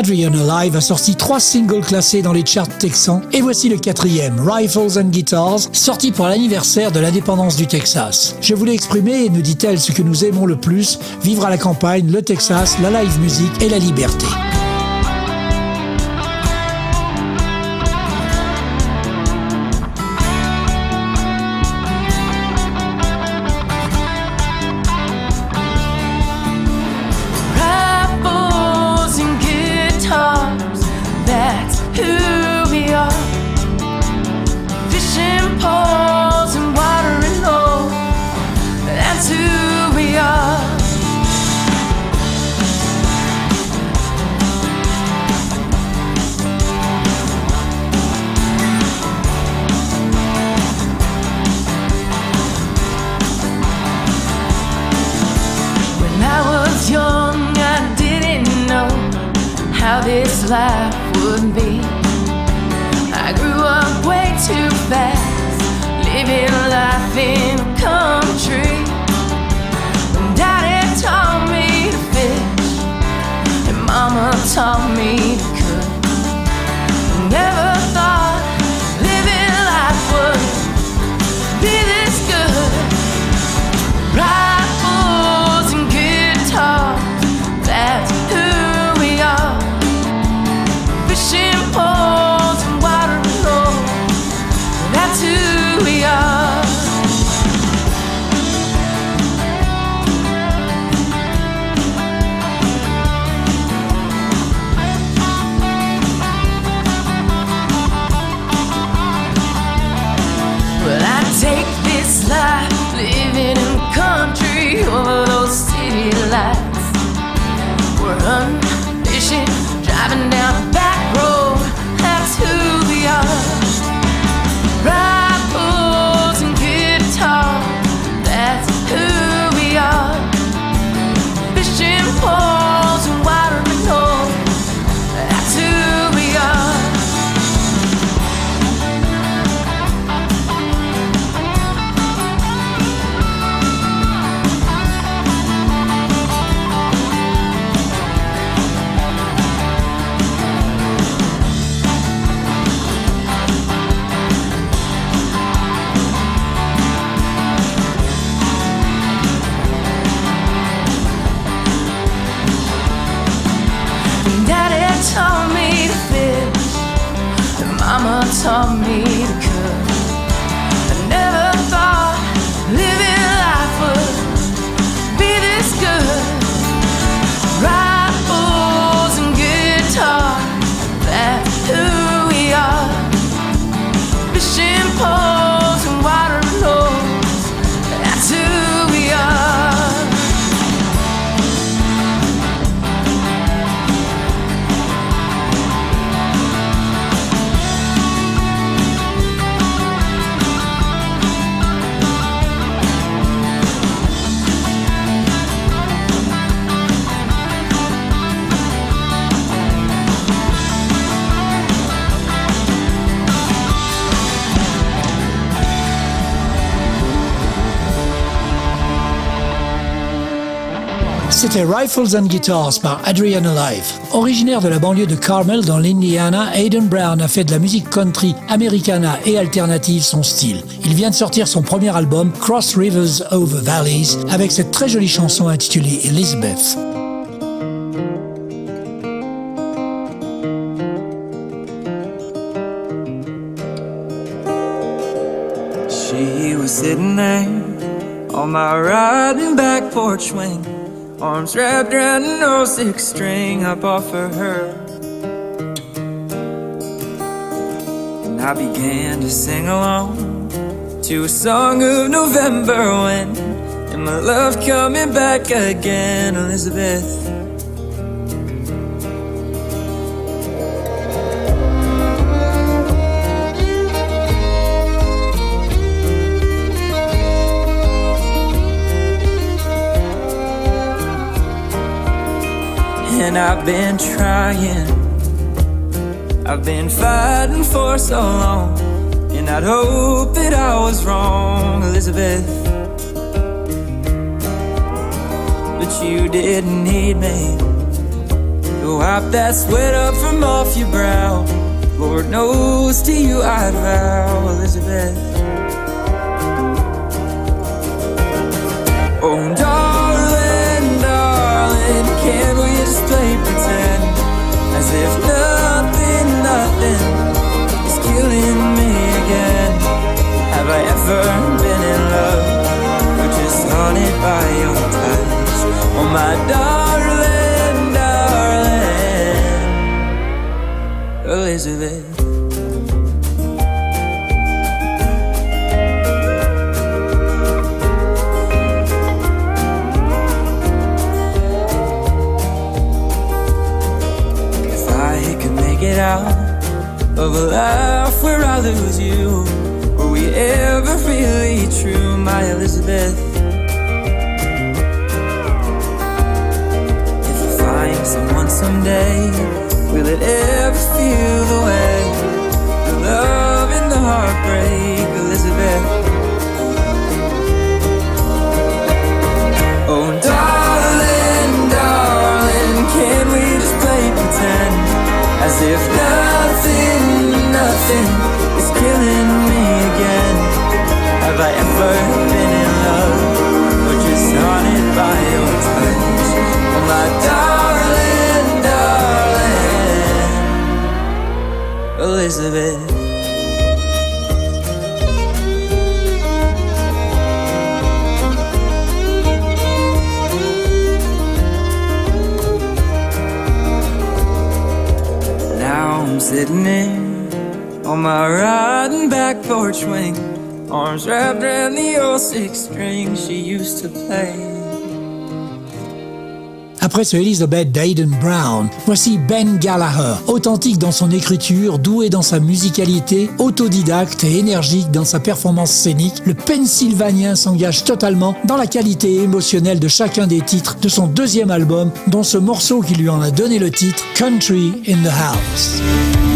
Adrian Alive a sorti trois singles classés dans les charts texans et voici le quatrième, Rifles and Guitars, sorti pour l'anniversaire de l'indépendance du Texas. Je voulais exprimer, nous dit-elle, ce que nous aimons le plus, vivre à la campagne, le Texas, la live music et la liberté. C'était Rifles and Guitars par Adrian Alive. Originaire de la banlieue de Carmel dans l'Indiana, Aiden Brown a fait de la musique country, americana et alternative son style. Il vient de sortir son premier album Cross Rivers Over Valleys avec cette très jolie chanson intitulée Elizabeth. She was sitting there on my riding back porch swing. Arms wrapped around an old six string I bought for her. And I began to sing along to a song of November wind. And my love coming back again, Elizabeth. And I've been trying, I've been fighting for so long. And I'd hope that I was wrong, Elizabeth. But you didn't need me to wipe that sweat up from off your brow. Lord knows to you I'd vow, of a life where I lose you, were we ever really true, my Elizabeth? If I find someone someday, will it ever feel the way the love and the heartbreak, Elizabeth? Oh, darling, darling, can we just play pretend as if nothing, Now I'm sitting in on my riding back porch swing, arms wrapped around the old six string she used to play. Après ce Elizabeth d'Aiden Brown, voici Ben Gallagher, authentique dans son écriture, doué dans sa musicalité, autodidacte et énergique dans sa performance scénique, le Pennsylvanien s'engage totalement dans la qualité émotionnelle de chacun des titres de son deuxième album, dont ce morceau qui lui en a donné le titre, Country in the House.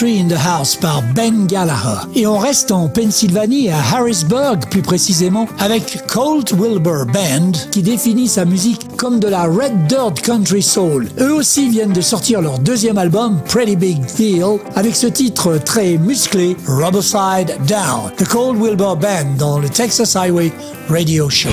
Country in the House par Ben Gallagher. Et on reste en Pennsylvanie, à Harrisburg plus précisément, avec Colt Wilbur Band, qui définit sa musique comme de la Red Dirt Country Soul. Eux aussi viennent de sortir leur deuxième album, Pretty Big Deal, avec ce titre très musclé, Rubberside Down. The Colt Wilbur Band dans le Texas Highway Radio Show.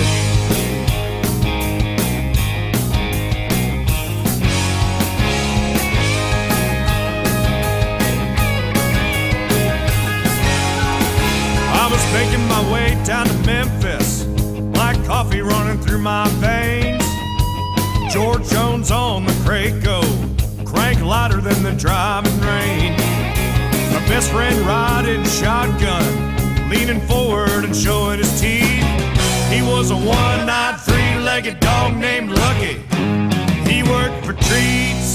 Three-legged dog named Lucky. He worked for treats.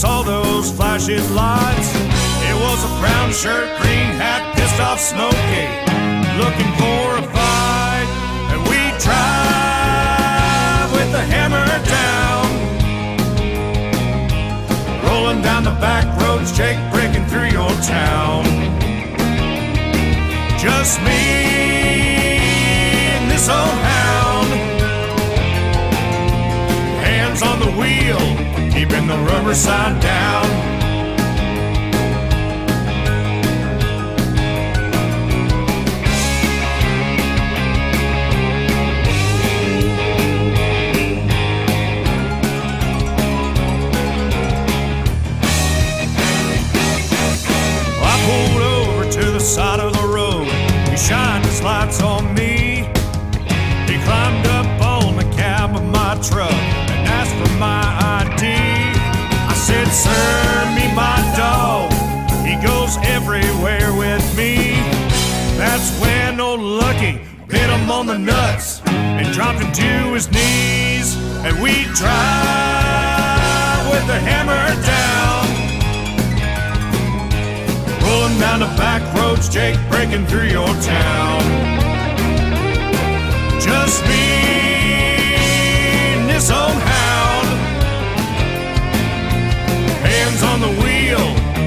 Saw those flashing lights. It was a brown shirt, green hat, pissed off Smokey, looking for a fight. And we drive with the hammer down rolling down the back roads, Jake braking through your town. Just me and this old hound. Hands on the wheel, keeping the rubber side down. And to his knees. And we drive with the hammer down. Rolling down the back roads, Jake, braking through your town. Just me and this old hound. Hands on the wheel,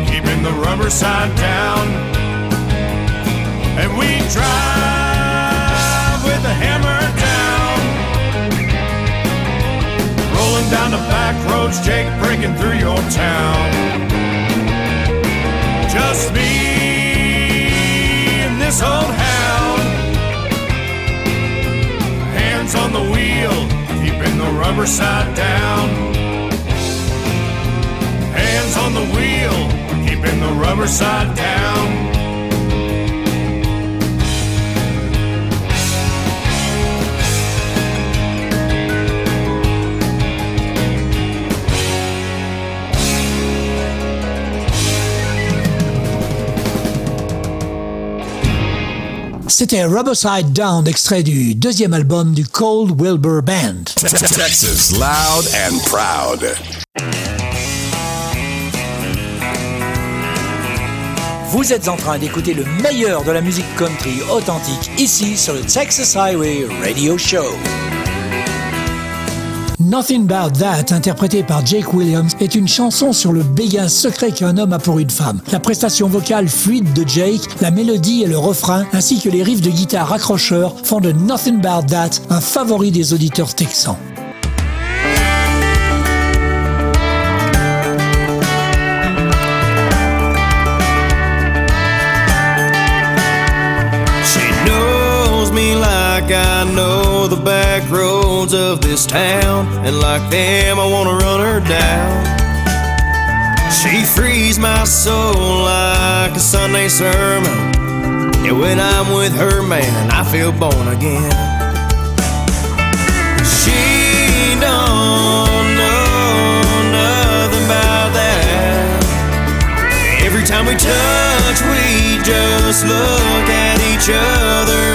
keeping the rubber side down. And we drive down the back roads, Jake, braking through your town just me and this old hound. Hands on the wheel, keeping the rubber side down. Hands on the wheel, keeping the rubber side down. C'était Rubberside Down, extrait du deuxième album du Cold Wilbur Band. Texas, loud and proud. Vous êtes en train d'écouter le meilleur de la musique country authentique ici sur le Texas Highway Radio Show. Nothing About That, interprété par Jake Williams, est une chanson sur le béguin secret qu'un homme a pour une femme. La prestation vocale fluide de Jake, la mélodie et le refrain, ainsi que les riffs de guitare accrocheurs font de Nothing About That un favori des auditeurs texans. roads of this town, and like them, I wanna run her down. She frees my soul like a Sunday sermon. And when I'm with her, man, I feel born again. She don't know nothing about that. Every time we touch, we just look at each other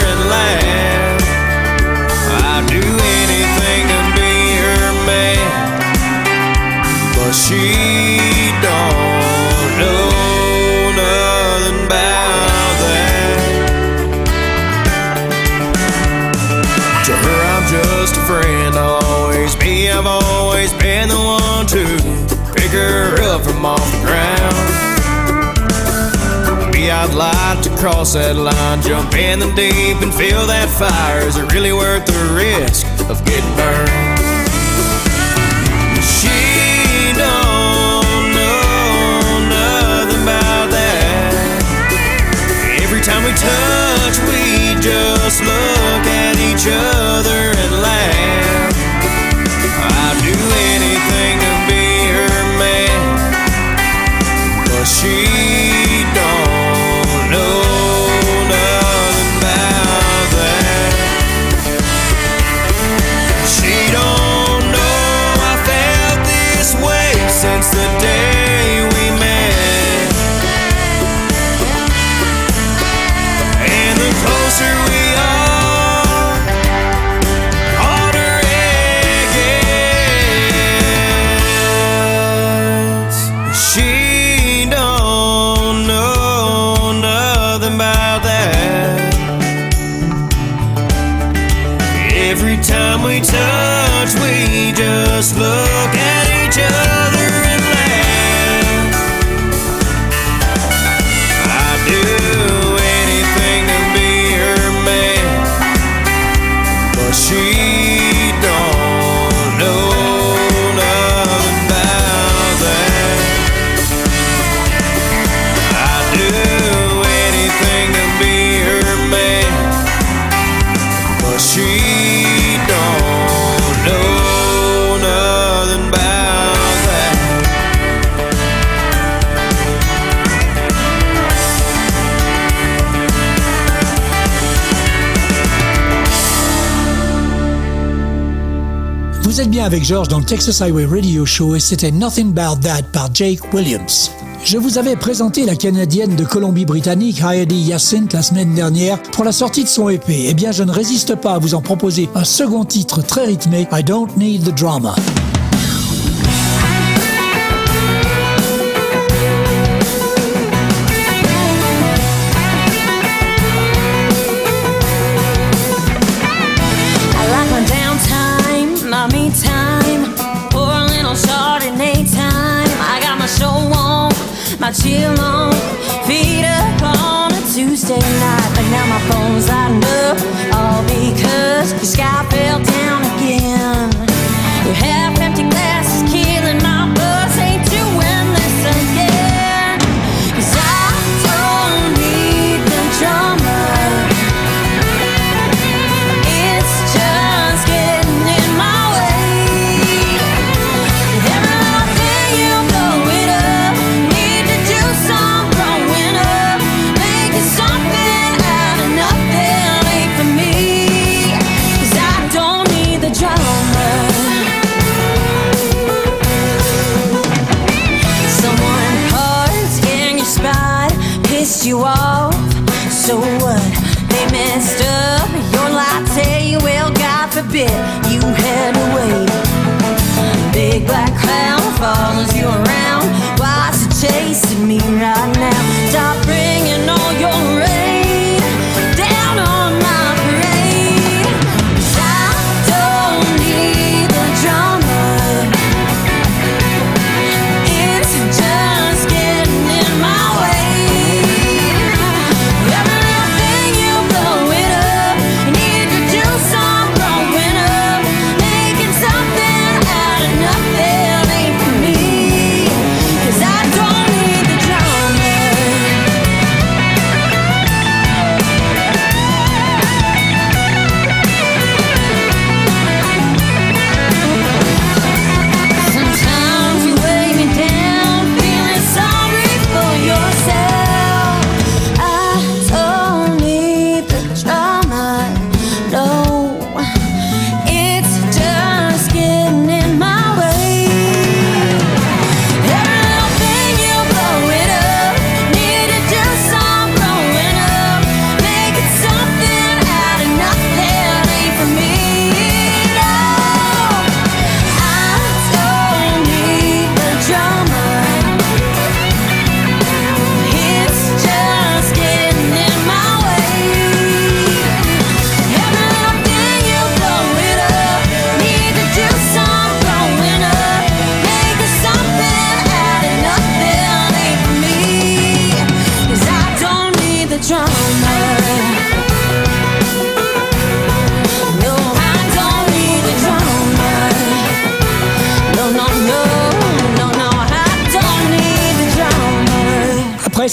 cross that line, jump in the deep and feel that fire. Is it really worth the risk of getting burned? She don't know nothing about that. Every time we touch, we just look at each other and laugh. Texas Highway Radio Show et c'était Nothing About That par Jake Williams. Je vous avais présenté la Canadienne de Colombie-Britannique Heidi Hyacinthe la semaine dernière pour la sortie de son EP. Eh bien, je ne résiste pas à vous en proposer un second titre très rythmé, I Don't Need the Drama.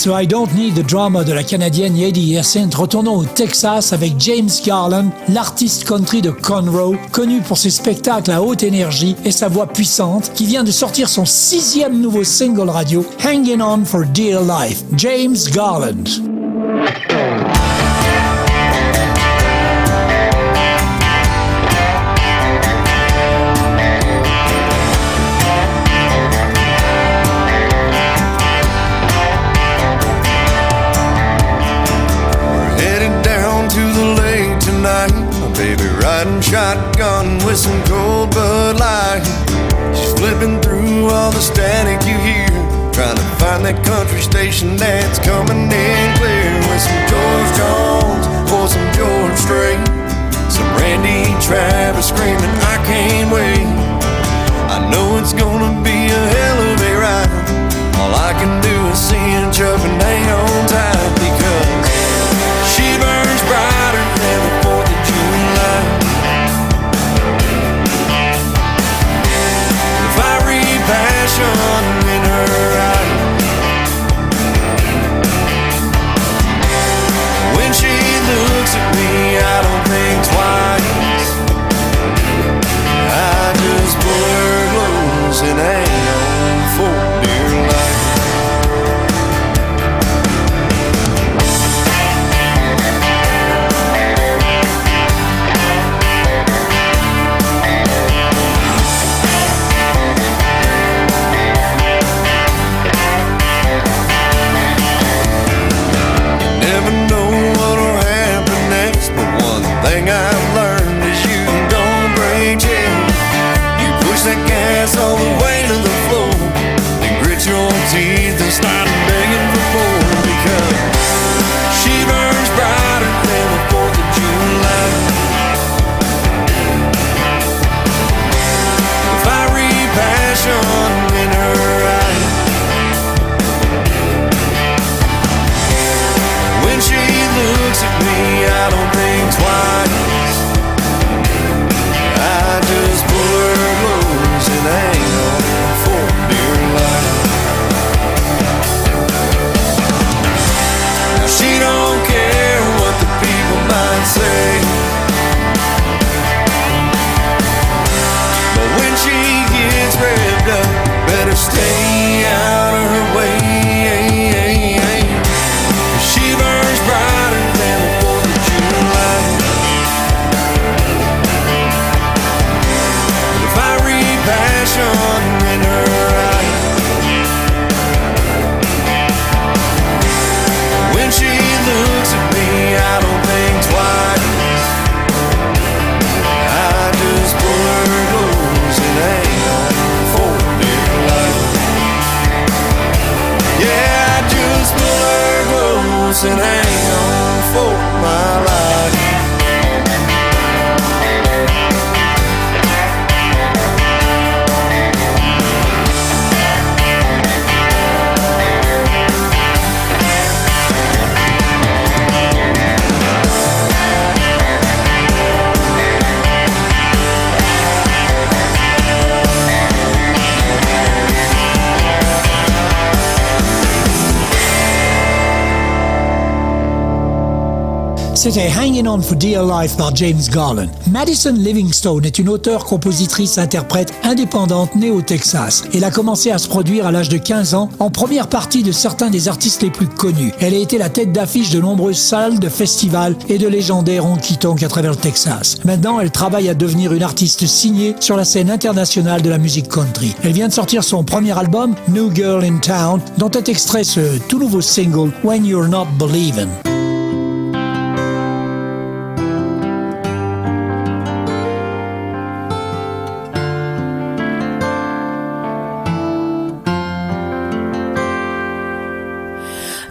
Ce I Don't Need the Drama de la Canadienne Yadi Hyacinthe, retournons au Texas avec James Garland, l'artiste country de Conroe, connu pour ses spectacles à haute énergie et sa voix puissante, qui vient de sortir son sixième nouveau single radio, Hanging On for Dear Life. James Garland. Find that country station that's coming in clear with some George Jones or some George Strait, some Randy Travis screaming, "I can't wait." I know it's gonna be a C'était Hanging On for Dear Life par James Garland. Madison Livingstone est une auteure, compositrice, interprète indépendante née au Texas. Elle a commencé à se produire à l'âge de 15 ans en première partie de certains des artistes les plus connus. Elle a été la tête d'affiche de nombreuses salles, de festivals et de légendaires honky-tonk à travers le Texas. Maintenant, elle travaille à devenir une artiste signée sur la scène internationale de la musique country. Elle vient de sortir son premier album, New Girl in Town, dont est extrait ce tout nouveau single, When You're Not Believin'.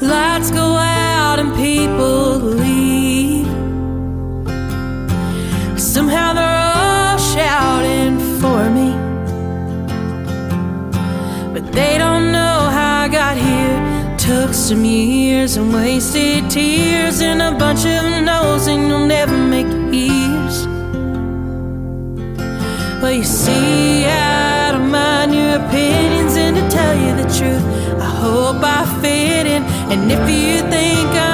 Lights go out and people leave. Somehow they're all shouting for me. But they don't know how I got here. Took some years and wasted tears and a bunch of no's, and you'll never make ears. Well, you see, I don't mind your opinions, and to tell you the truth, I hope I fit in and if you think I'm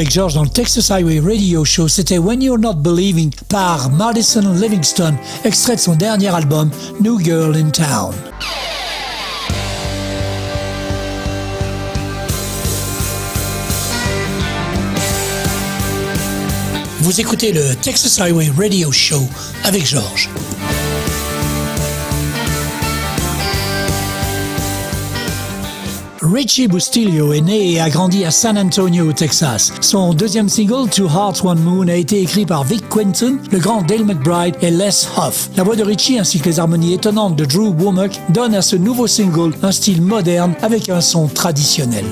avec George dans le Texas Highway Radio Show. C'était When You're Not Believing par Madison Livingston, extrait de son dernier album New Girl in Town. Vous écoutez le Texas Highway Radio Show avec George. Richie Bustillo est né et a grandi à San Antonio, au Texas. Son deuxième single, Two Hearts One Moon, a été écrit par Vic Quinton, le grand Dale McBride et Les Huff. La voix de Richie ainsi que les harmonies étonnantes de Drew Womack donnent à ce nouveau single un style moderne avec un son traditionnel.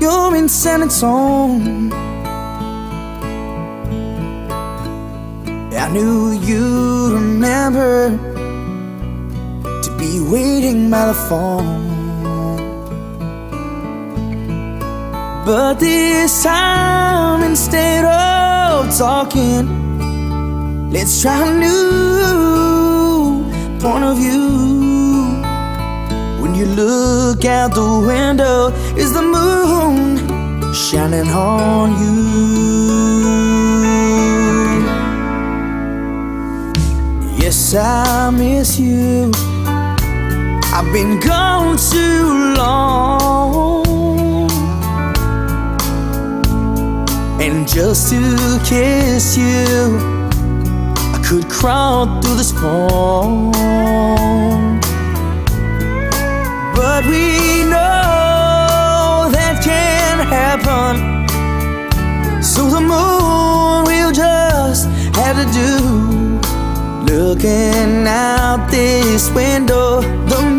You're in San Antonio. I knew you'd remember to be waiting by the phone. But this time, instead of talking, let's try a new point of view. You look out the window, is the moon shining on you? Yes, I miss you. I've been gone too long. And just to kiss you, I could crawl through the storm. But we know that can happen. So the moon will just have to do. Looking out out this window, the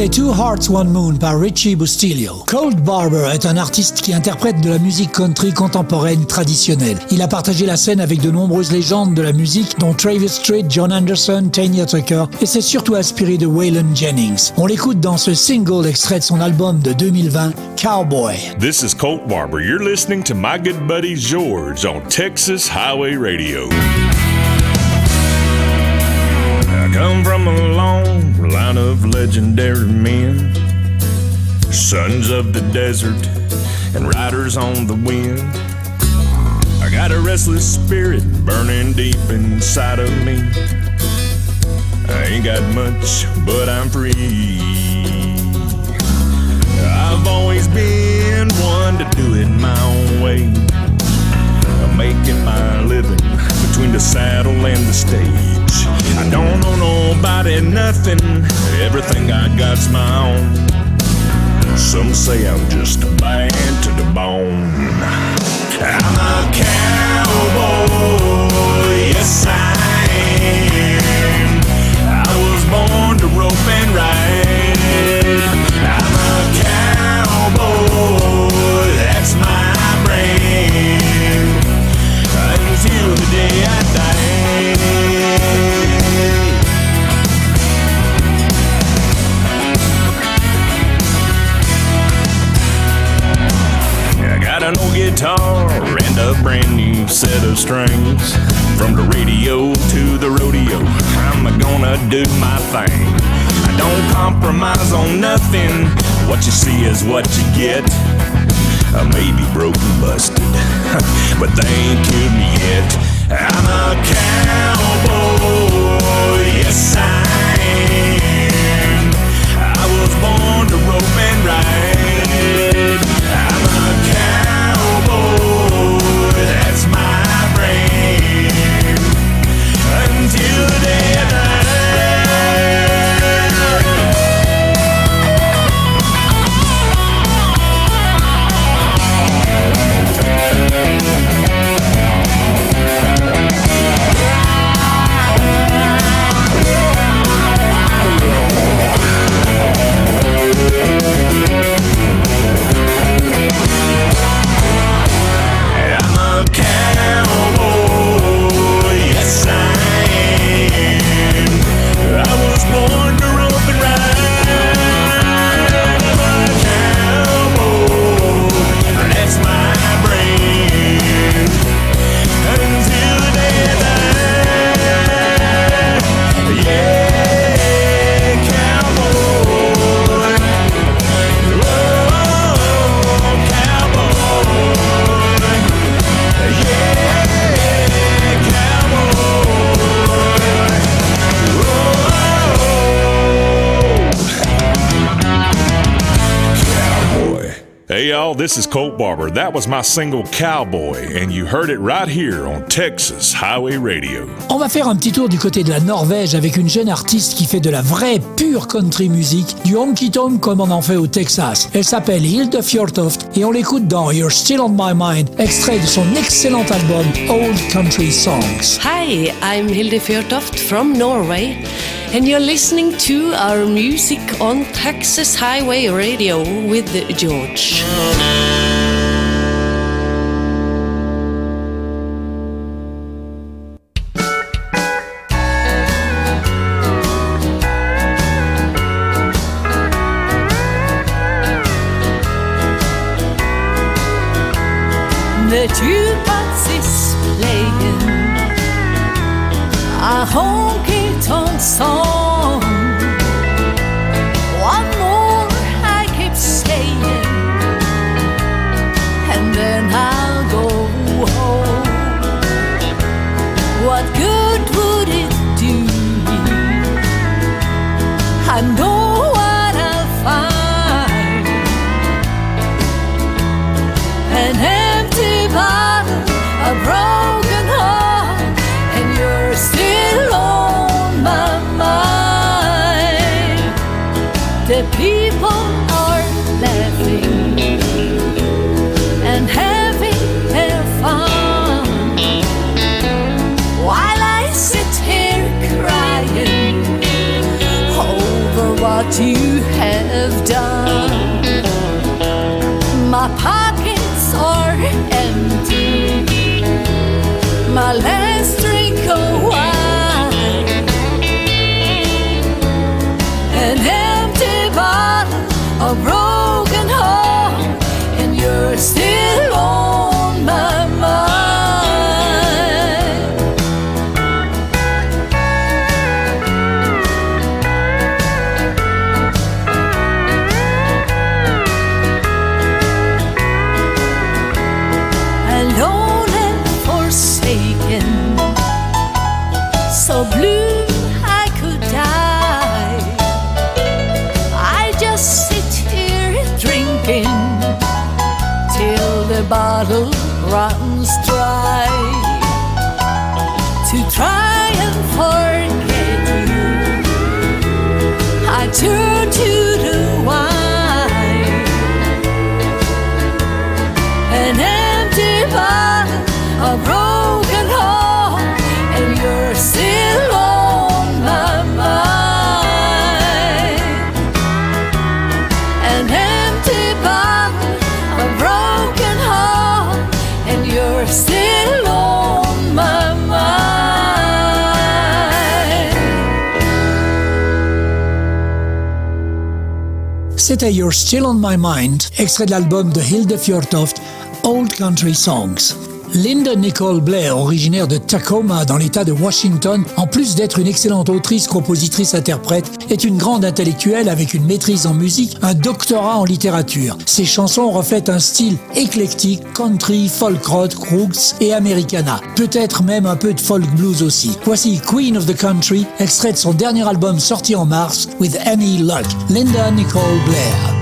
C'était Two Hearts One Moon par Richie Bustillo. Cold Barber est un artiste qui interprète de la musique country contemporaine traditionnelle. Il a partagé la scène avec de nombreuses légendes de la musique, dont Travis Street, John Anderson, Tanya Tucker, et s'est surtout inspiré de Waylon Jennings. On l'écoute dans ce single extrait de son album de 2020, Cowboy. This is Colt Barber. You're listening to my good buddy George on Texas Highway Radio. I come from a long line of legendary men, sons of the desert and riders on the wind. I got a restless spirit burning deep inside of me. I ain't got much, but I'm free. I've always been one to do it my own way. I'm making my living between the saddle and the stage. Don't owe nobody nothing, everything I got's my own. Some say I'm just bad to the bone. I'm a cowboy, yes I am. I was born to rope and ride. Hey y'all, this is Colt Barber. That was my single Cowboy, and you heard it right here on Texas Highway Radio. On va faire un petit tour du côté de la Norvège avec une jeune artiste qui fait de la vraie pure country music, du honky tonk comme on en fait au Texas. Elle s'appelle Hilde Fjortoft et on l'écoute dans You're Still on My Mind, extrait de son excellent album Old Country Songs. Hi, I'm Hilde Fjortoft from Norway, and you're listening to our music on Texas Highway Radio with George. My pockets are empty. My last drink of wine. An empty bottle, a broken heart, and you're still C'était You're Still on My Mind, extrait de l'album de Hilde Fjortoft, Old Country Songs. Linda Nicole Blair, originaire de Tacoma dans l'État de Washington, en plus d'être une excellente autrice, compositrice, interprète, est une grande intellectuelle avec une maîtrise en musique, un doctorat en littérature. Ses chansons reflètent un style éclectique, country, folk rock, roots et americana. Peut-être même un peu de folk blues aussi. Voici Queen of the Country, extrait de son dernier album sorti en mars, With Any Luck. Linda Nicole Blair.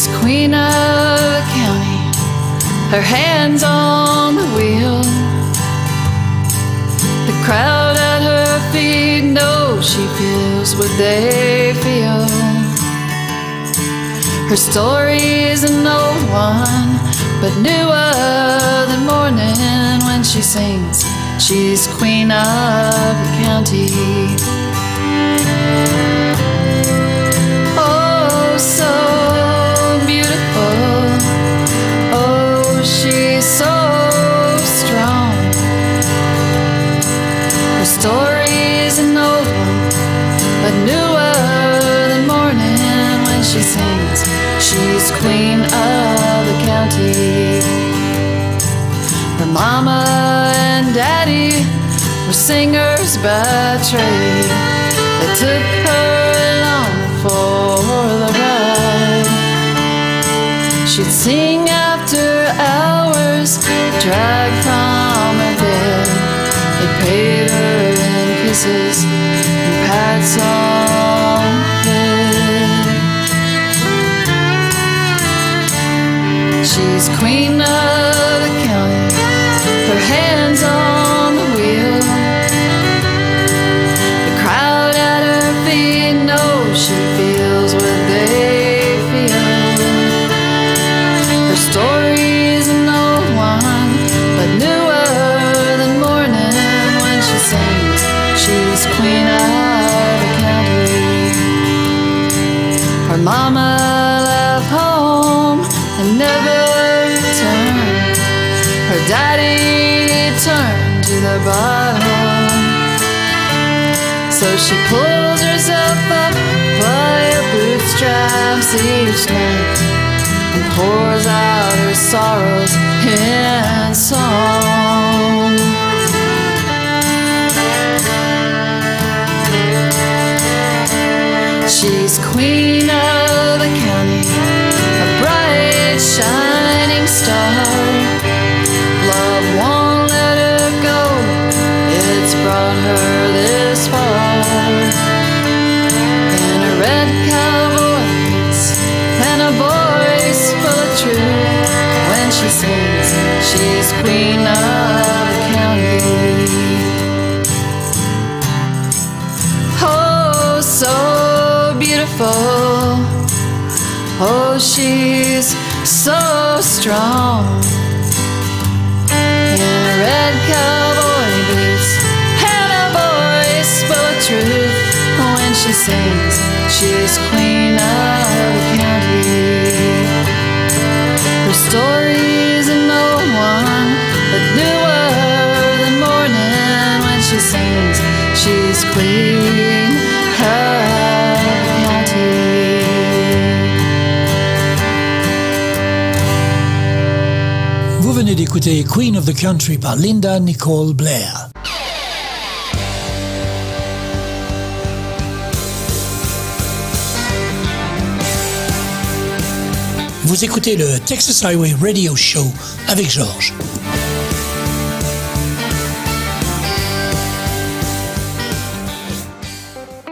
She's queen of the county, her hands on the wheel. The crowd at her feet knows she feels what they feel. Her story's an old one, but newer than morning when she sings. She's queen of the county. queen of the county. Her mama and daddy were singers by trade. They took her along for the ride. She'd sing after hours, drag from her bed. They paid her in kisses and pats on. She's queen of the county, her hands on the wheel. The crowd at her feet knows she feels what they feel. Her story's an old one, but newer than morning when she sings. She's queen of the county. Her mama left home and never. Daddy turned to the bottom. So she pulls herself up by her bootstraps each night and pours out her sorrows in song. She's queen of the county, a bright, shining star. This. In a red cowboy and a voice full of truth. When she sings, she's queen of the county. Oh, so beautiful. Oh, she's so strong. Sings, she's queen of the county. Her story's an old one, but newer than morning. When she sings, she's queen of county. Vous venez d'écouter Queen of the Country par Linda Nicole Blair. Vous écoutez le Texas Highway Radio Show avec Georges.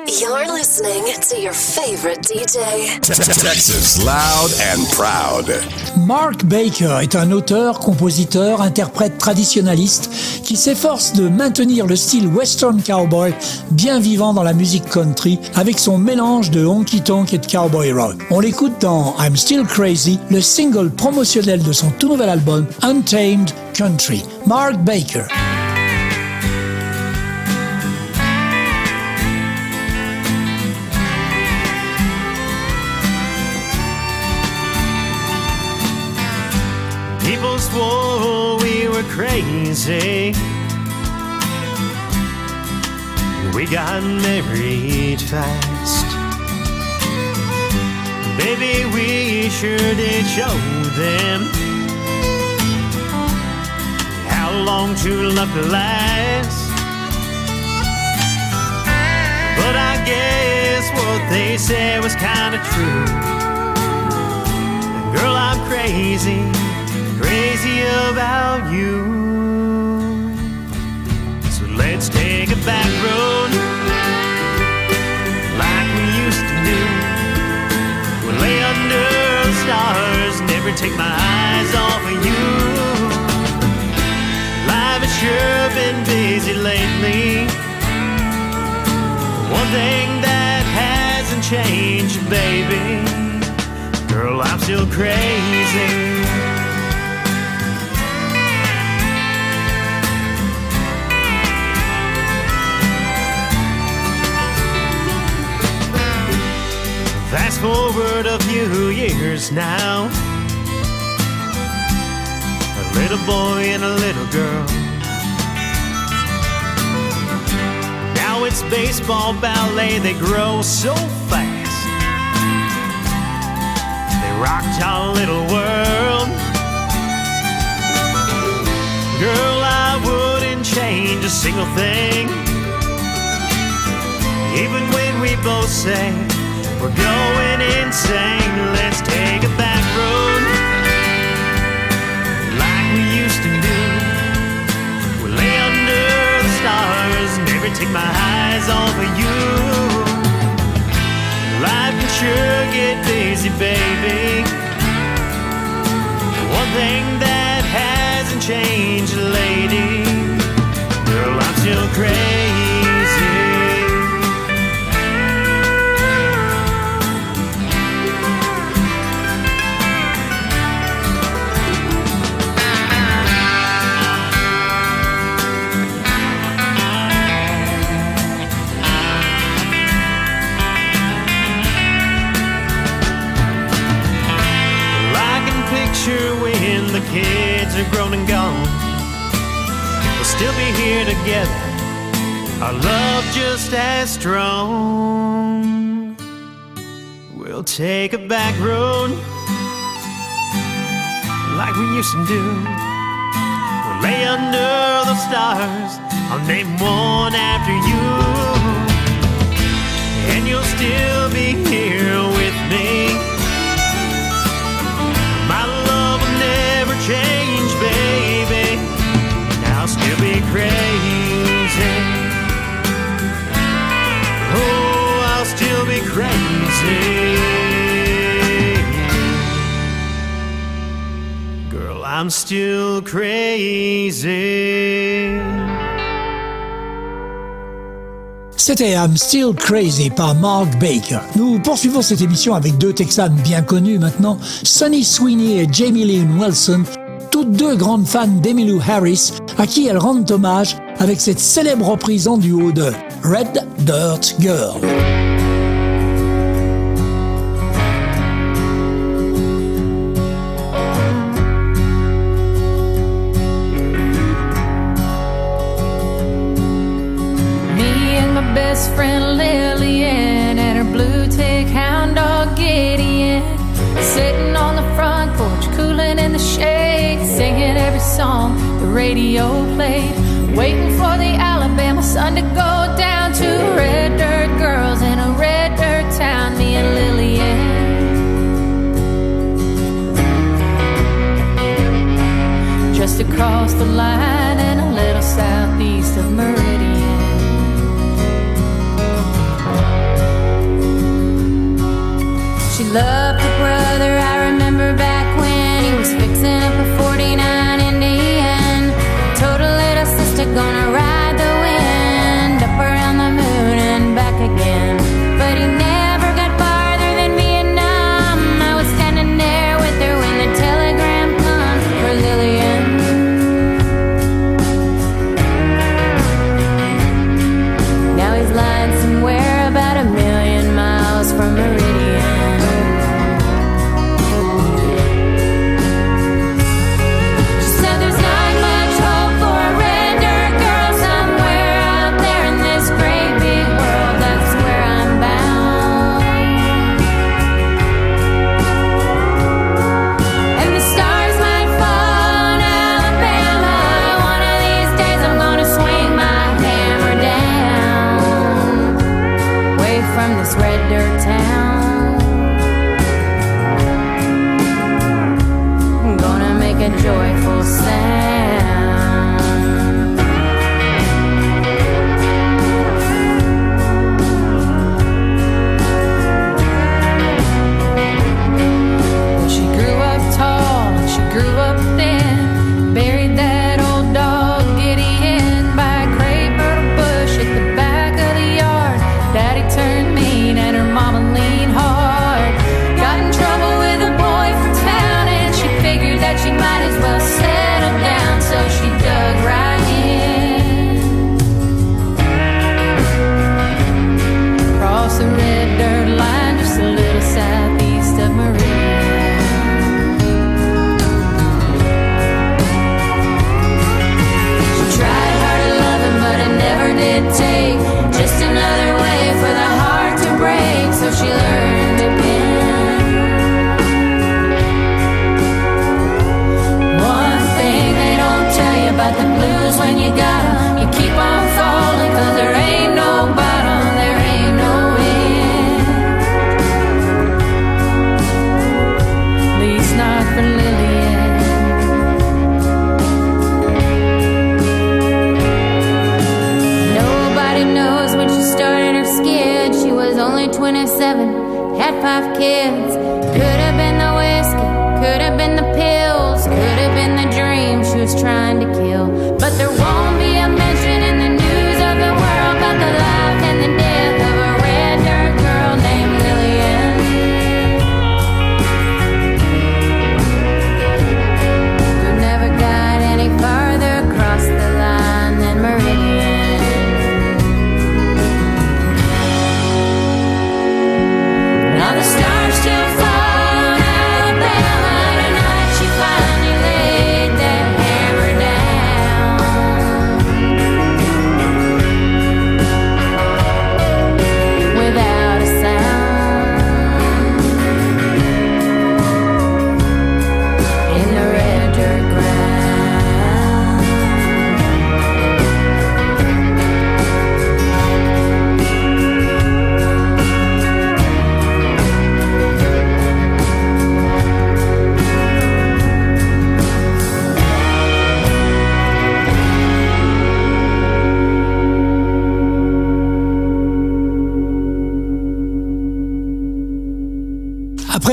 You're listening to your favorite DJ. Texas loud and proud. Mark Baker est un auteur, compositeur, interprète traditionnaliste qui s'efforce de maintenir le style western cowboy bien vivant dans la musique country avec son mélange de honky tonk et de cowboy rock. On l'écoute dans I'm Still Crazy, le single promotionnel de son tout nouvel album Untamed Country. Mark Baker. Were crazy. We got married fast. Baby, we sure did show them how long true love could last. But I guess what they said was kind of true. Girl, I'm crazy, crazy about you. So let's take a back road like we used to do. We'll lay under the stars, never take my eyes off of you. Life has sure been busy lately. One thing that hasn't changed, baby. Girl, I'm still crazy. Forward a few years now. A little boy and a little girl. Now it's baseball, ballet, they grow so fast. They rocked our little world. Girl, I wouldn't change a single thing. Even when we both say we're going insane, let's take a back road like we used to do. We'll lay under the stars, never take my eyes off of you. Life can sure get busy, baby. One thing that hasn't changed, lady, girl, I'm still crazy. still be here together. Our love just as strong. We'll take a back road like we used to do. We'll lay under the stars. I'll name one after you, and you'll still be here. I'm still crazy. C'était I'm Still Crazy par Mark Baker. Nous poursuivons cette émission avec deux Texans bien connus maintenant, Sonny Sweeney et Jamie Lynn Wilson, toutes deux grandes fans d'Emmylou Harris, à qui elles rendent hommage avec cette célèbre reprise en duo de Red Dirt Girl. across the line and a little southeast of Meridian. She loved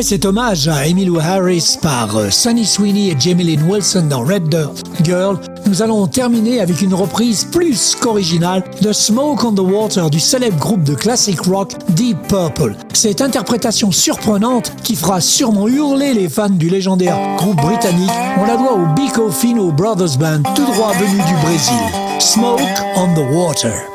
cet hommage à Emmylou Harris par euh, Sunny Sweeney et Jamie Lynn Wilson dans Red Dirt Girl, nous allons terminer avec une reprise plus qu'originale de Smoke on the Water du célèbre groupe de classic rock Deep Purple. Cette interprétation surprenante qui fera sûrement hurler les fans du légendaire groupe britannique, on la doit au Bico Fino Brothers Band tout droit venu du Brésil. Smoke on the Water.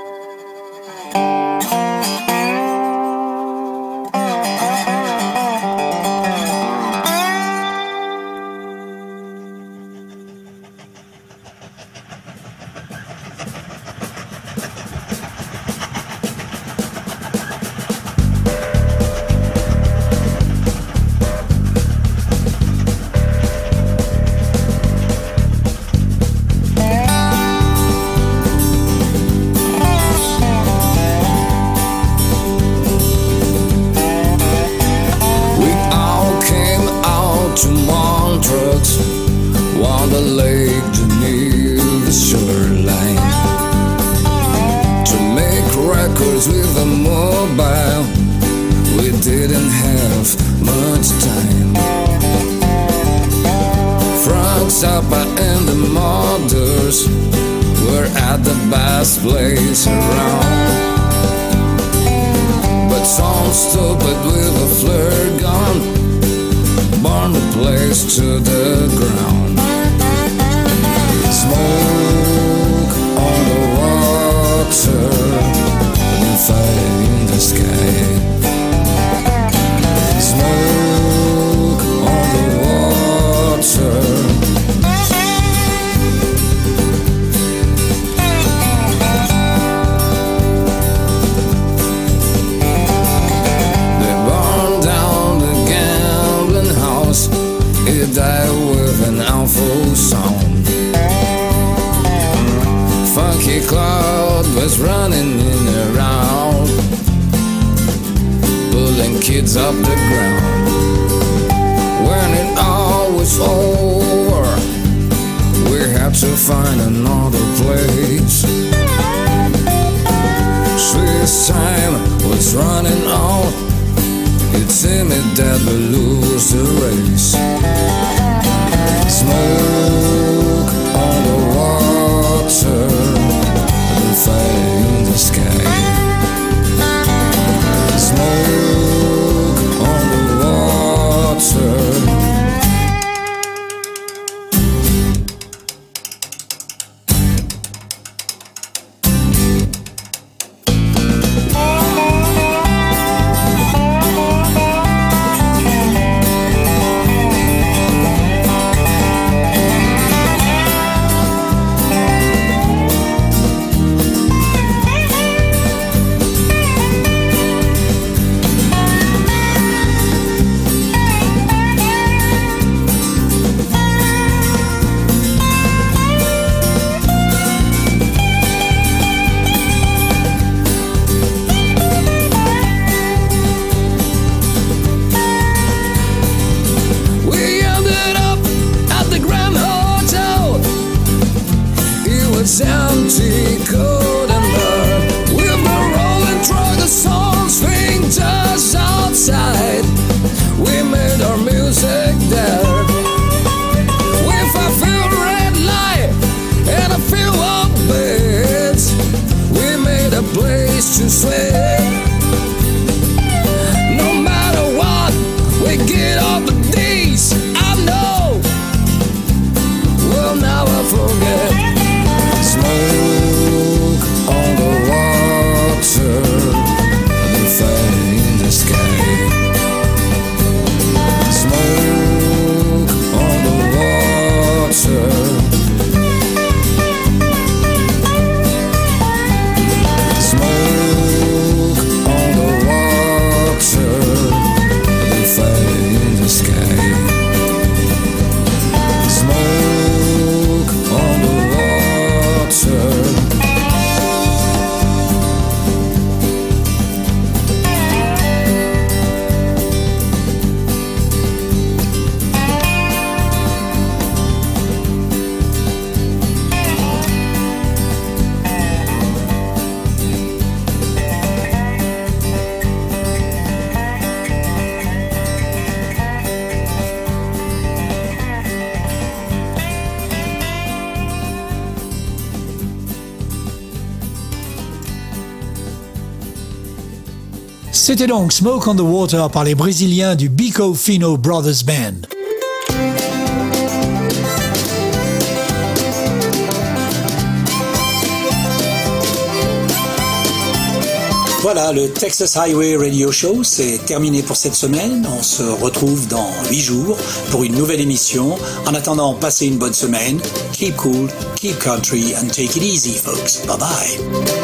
Pulling kids up the ground. When it all was over, we had to find another place. Swiss time was running out. It seemed that we lose the race. Smoke on the water and fire ao afogar. C'était donc Smoke on the Water par les Brésiliens du Bico Fino Brothers Band. Voilà, le Texas Highway Radio Show, c'est terminé pour cette semaine. On se retrouve dans 8 jours pour une nouvelle émission. En attendant, passez une bonne semaine. Keep cool, keep country, and take it easy, folks. Bye bye.